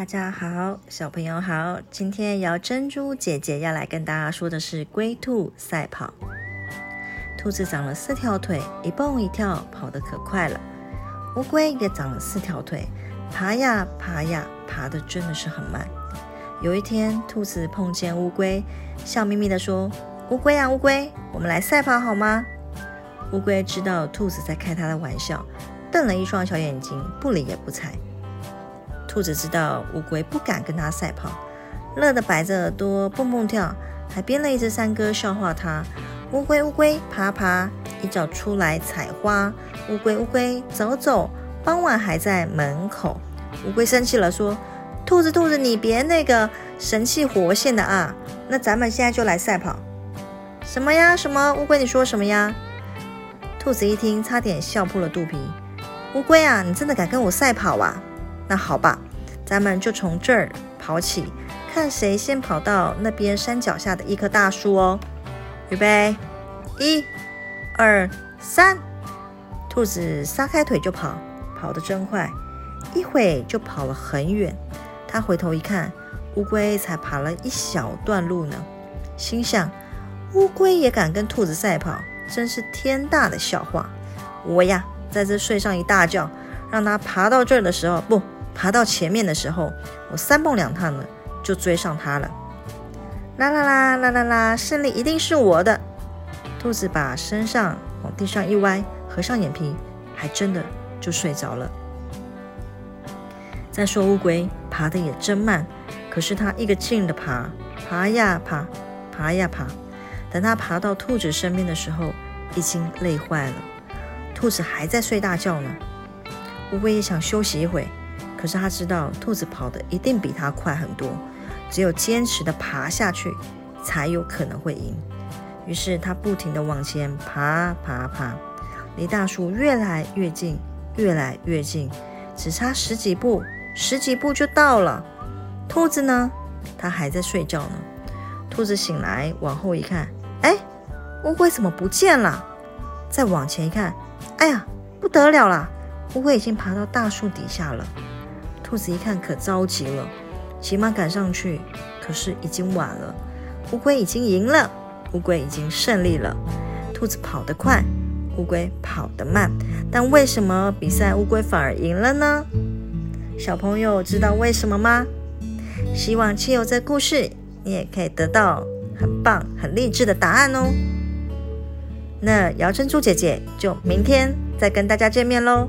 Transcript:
大家好，小朋友好。今天摇珍珠姐姐要来跟大家说的是龟兔赛跑。兔子长了四条腿，一蹦一跳，跑得可快了。乌龟也长了四条腿，爬呀爬呀，爬得真的是很慢。有一天，兔子碰见乌龟，笑眯眯地说：“乌龟啊乌龟，我们来赛跑好吗？”乌龟知道兔子在开它的玩笑，瞪了一双小眼睛，不理也不睬。兔子知道乌龟不敢跟它赛跑，乐得摆着耳朵蹦蹦跳，还编了一只山歌笑话它。乌龟乌龟爬爬，一早出来采花。乌龟乌龟走走，傍晚还在门口。乌龟生气了，说：“兔子兔子，你别那个神气活现的啊！那咱们现在就来赛跑。”什么呀？什么？乌龟你说什么呀？兔子一听，差点笑破了肚皮。乌龟啊，你真的敢跟我赛跑啊？那好吧，咱们就从这儿跑起，看谁先跑到那边山脚下的一棵大树哦。预备，一、二、三！兔子撒开腿就跑，跑得真快，一会就跑了很远。他回头一看，乌龟才爬了一小段路呢，心想：乌龟也敢跟兔子赛跑，真是天大的笑话！我呀，在这睡上一大觉，让它爬到这儿的时候，不。爬到前面的时候，我三蹦两趟的就追上它了。啦啦啦啦啦啦，胜利一定是我的！兔子把身上往地上一歪，合上眼皮，还真的就睡着了。再说乌龟爬的也真慢，可是它一个劲的爬，爬呀爬，爬呀爬。等它爬到兔子身边的时候，已经累坏了。兔子还在睡大觉呢。乌龟也想休息一会。可是他知道兔子跑的一定比他快很多，只有坚持的爬下去，才有可能会赢。于是他不停的往前爬爬爬，离大树越来越近，越来越近，只差十几步，十几步就到了。兔子呢？它还在睡觉呢。兔子醒来，往后一看，哎，乌龟怎么不见了？再往前一看，哎呀，不得了了，乌龟已经爬到大树底下了。兔子一看，可着急了，急忙赶上去，可是已经晚了。乌龟已经赢了，乌龟已经胜利了。兔子跑得快，乌龟跑得慢，但为什么比赛乌龟反而赢了呢？小朋友知道为什么吗？希望亲友这故事，你也可以得到很棒、很励志的答案哦。那姚珍珠姐姐就明天再跟大家见面喽。